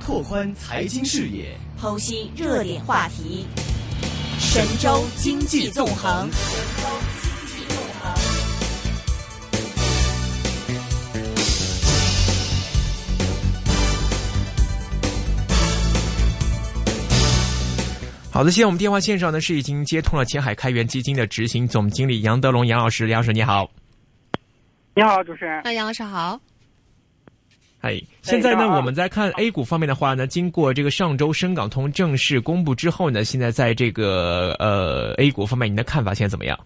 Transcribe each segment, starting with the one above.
拓宽财经视野，剖析热点话题，神州经济纵横。好的，现在我们电话线上呢是已经接通了前海开源基金的执行总经理杨德龙杨老师，杨老师你好。你好，主持人。那杨老师好。哎，现在呢，我们在看 A 股方面的话呢，经过这个上周深港通正式公布之后呢，现在在这个呃 A 股方面，您的看法现在怎么样？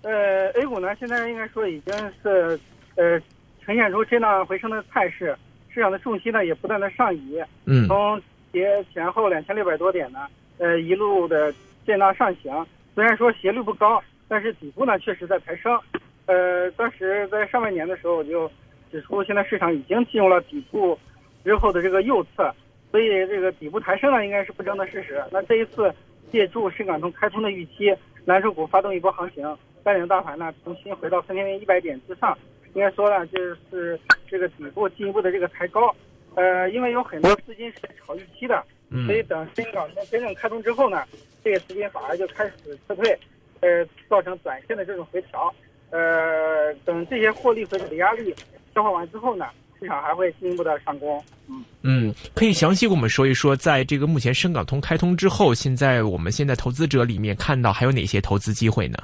呃，A 股呢，现在应该说已经是呃呈现出震荡回升的态势，市场的重心呢也不断的上移。嗯。从跌前后两千六百多点呢，呃，一路的震荡上行。虽然说斜率不高，但是底部呢确实在抬升。呃，当时在上半年的时候我就指出，现在市场已经进入了底部之后的这个右侧，所以这个底部抬升呢应该是不争的事实。那这一次借助深港通开通的预期，蓝筹股发动一波行情，带领大盘呢重新回到三千零一百点之上。应该说呢，就是这个底部进一步的这个抬高。呃，因为有很多资金是炒预期的，所以等深港通真正开通之后呢，这个资金反而就开始撤退，呃，造成短线的这种回调。呃，等这些获利回吐的压力消化完之后呢，市场还会进一步的上攻。嗯嗯，可以详细跟我们说一说，在这个目前深港通开通之后，现在我们现在投资者里面看到还有哪些投资机会呢？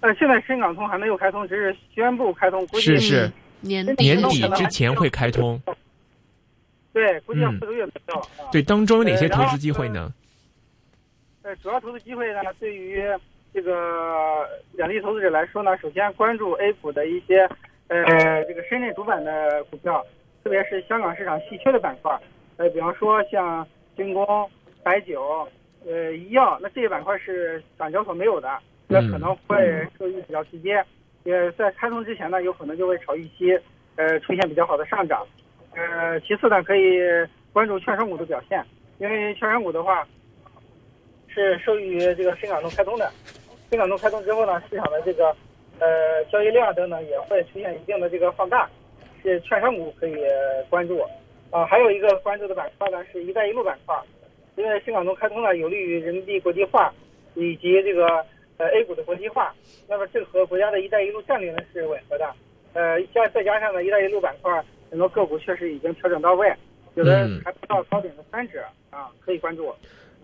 呃，现在深港通还没有开通，只是宣布开通，估计是是。年年底之前会开通，对，估计要四个月左右。对，当中有哪些投资机会呢？呃，主要投资机会呢，对于这个两地投资者来说呢，首先关注 A 股的一些呃这个深圳主板的股票，特别是香港市场稀缺的板块，呃，比方说像军工、白酒、呃医药，那这些板块是港交所没有的，那可能会受益比较直接。也在开通之前呢，有可能就会炒预期，呃，出现比较好的上涨。呃，其次呢，可以关注券商股的表现，因为券商股的话是受益于这个深港通开通的。深港通开通之后呢，市场的这个呃交易量等等也会出现一定的这个放大，是券商股可以关注。啊，还有一个关注的板块呢，是一带一路板块，因为新港通开通呢，有利于人民币国际化以及这个。呃，A 股的国际化，那么这和国家的一带一路战略呢是吻合的。呃，加再加上呢，一带一路板块很多个股确实已经调整到位，有的还不到高点的三折啊，可以关注。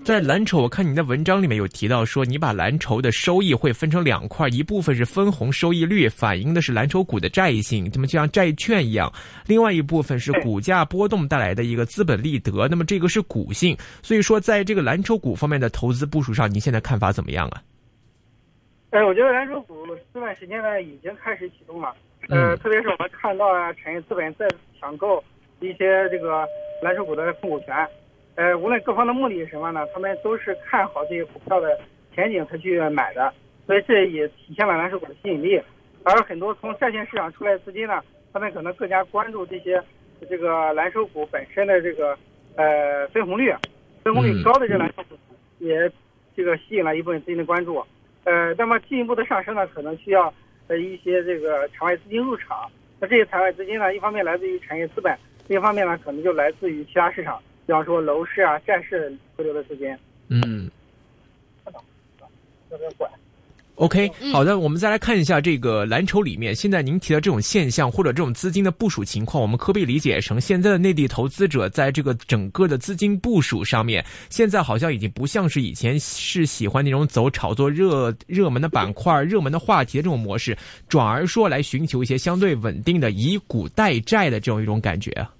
在蓝筹，我看您的文章里面有提到说，你把蓝筹的收益会分成两块，一部分是分红收益率，反映的是蓝筹股的债性，那么就像债券一样；另外一部分是股价波动带来的一个资本利得，那么这个是股性。所以说，在这个蓝筹股方面的投资部署上，您现在看法怎么样啊？哎，我觉得蓝筹股这段时间呢已经开始启动了，呃，特别是我们看到啊，产业资本在抢购一些这个蓝筹股的控股权，呃，无论各方的目的是什么呢，他们都是看好这些股票的前景才去买的，所以这也体现了蓝筹股的吸引力。而很多从债券市场出来的资金呢，他们可能更加关注这些这个蓝筹股本身的这个呃分红率，分红率高的这蓝筹股也这个吸引了一部分资金的关注。呃，那么进一步的上升呢，可能需要呃一些这个场外资金入场。那这些场外资金呢，一方面来自于产业资本，另一方面呢，可能就来自于其他市场，比方说楼市啊、债市回流的资金。嗯。特别管。OK，好的，我们再来看一下这个蓝筹里面，现在您提的这种现象或者这种资金的部署情况，我们可不可以理解成现在的内地投资者在这个整个的资金部署上面，现在好像已经不像是以前是喜欢那种走炒作热热门的板块、热门的话题的这种模式，转而说来寻求一些相对稳定的以股代债的这种一种感觉啊？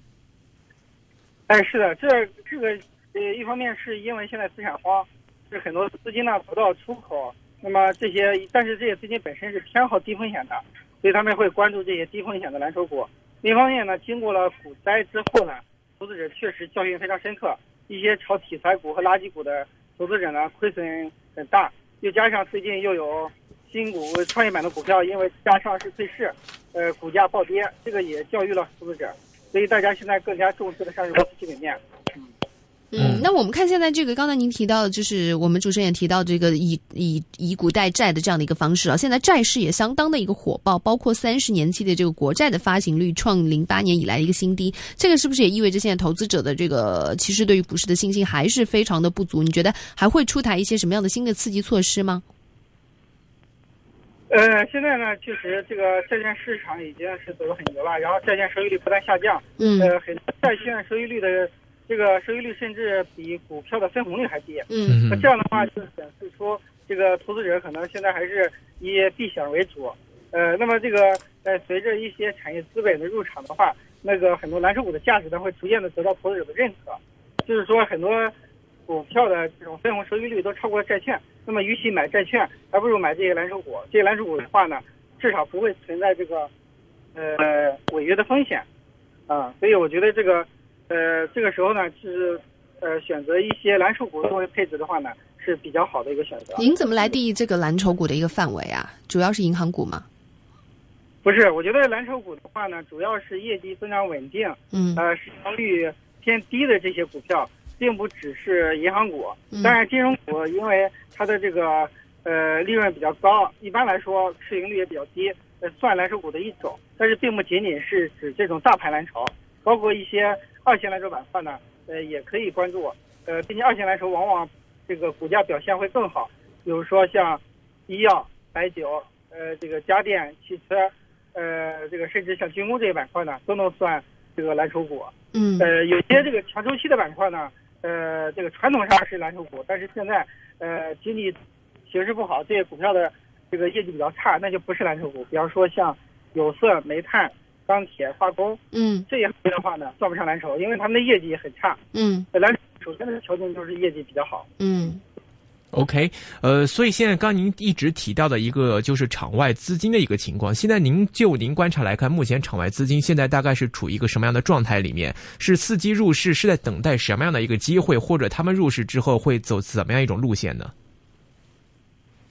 哎，是的，这这个呃，一方面是因为现在资产荒，是很多资金呢不到出口。那么这些，但是这些资金本身是偏好低风险的，所以他们会关注这些低风险的蓝筹股。另一方面呢，经过了股灾之后呢，投资者确实教训非常深刻，一些炒题材股和垃圾股的投资者呢，亏损很大。又加上最近又有新股创业板的股票因为加上市退市，呃，股价暴跌，这个也教育了投资者。所以大家现在更加重视的上市公司基本面。嗯，那我们看现在这个，刚才您提到的，就是我们主持人也提到这个以以以股代债的这样的一个方式啊，现在债市也相当的一个火爆，包括三十年期的这个国债的发行率创零八年以来的一个新低，这个是不是也意味着现在投资者的这个其实对于股市的信心还是非常的不足？你觉得还会出台一些什么样的新的刺激措施吗？呃，现在呢，确实这个债券市场已经是走得很牛了，然后债券收益率不断下降，嗯，呃，很多债券收益率的这个收益率甚至比股票的分红率还低，嗯，那这样的话就显示出这个投资者可能现在还是以避险为主，呃，那么这个呃，随着一些产业资本的入场的话，那个很多蓝筹股的价值呢会逐渐的得到投资者的认可，就是说很多。股票的这种分红收益率都超过了债券，那么与其买债券，还不如买这些蓝筹股。这些蓝筹股的话呢，至少不会存在这个，呃，违约的风险，啊，所以我觉得这个，呃，这个时候呢，是，呃，选择一些蓝筹股作为配置的话呢，是比较好的一个选择。您怎么来定义这个蓝筹股的一个范围啊？主要是银行股吗？不是，我觉得蓝筹股的话呢，主要是业绩增长稳定，嗯，呃，市盈率偏低的这些股票。并不只是银行股，嗯当然金融股因为它的这个呃利润比较高，一般来说市盈率也比较低，呃算蓝筹股的一种。但是并不仅仅是指这种大盘蓝筹，包括一些二线蓝筹板块呢，呃也可以关注。呃，毕竟二线蓝筹往往这个股价表现会更好，比如说像医药、白酒，呃这个家电、汽车，呃这个甚至像军工这些板块呢，都能算这个蓝筹股。嗯，呃有些这个强周期的板块呢。呃，这个传统上是蓝筹股，但是现在，呃，经济形势不好，这些股票的这个业绩比较差，那就不是蓝筹股。比方说像有色、煤炭、钢铁、化工，嗯，这些行业的话呢，算不上蓝筹，因为他们的业绩也很差。嗯，蓝首先的条件就是业绩比较好。嗯。OK，呃，所以现在刚您一直提到的一个就是场外资金的一个情况，现在您就您观察来看，目前场外资金现在大概是处于一个什么样的状态里面？是伺机入市，是在等待什么样的一个机会，或者他们入市之后会走怎么样一种路线呢？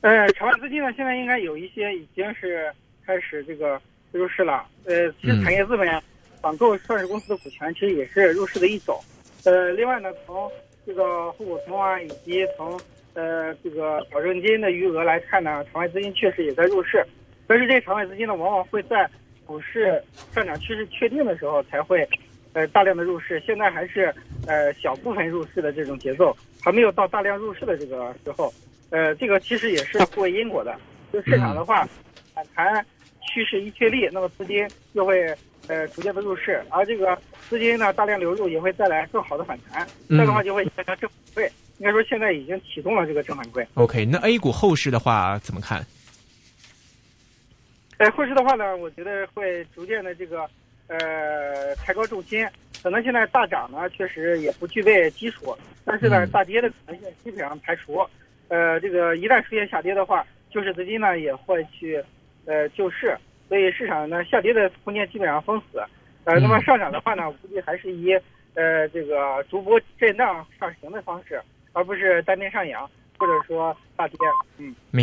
呃，场外资金呢，现在应该有一些已经是开始这个入市了。呃，其实产业资本网购上市公司的股权，其实也是入市的一种。呃，另外呢，从这个沪股通啊，以及从呃，这个保证金的余额来看呢，场外资金确实也在入市，但是这些场外资金呢，往往会在股市上涨趋势确定的时候才会，呃，大量的入市。现在还是呃小部分入市的这种节奏，还没有到大量入市的这个时候。呃，这个其实也是互为因果的。就市场的话，反弹趋势一确立，那么资金就会呃逐渐的入市，而这个资金呢大量流入，也会带来更好的反弹，这样的话就会形成正反馈。应该说现在已经启动了这个正反馈。OK，那 A 股后市的话怎么看？呃，后市的话呢，我觉得会逐渐的这个呃抬高重心，可能现在大涨呢确实也不具备基础，但是呢、嗯大跌的可能性基本上排除。呃，这个一旦出现下跌的话，救市资金呢也会去呃救市，所以市场呢下跌的空间基本上封死。呃，那么上涨的话呢，我估计还是以呃这个逐步震荡上行的方式，而不是单边上扬或者说大跌。嗯。明。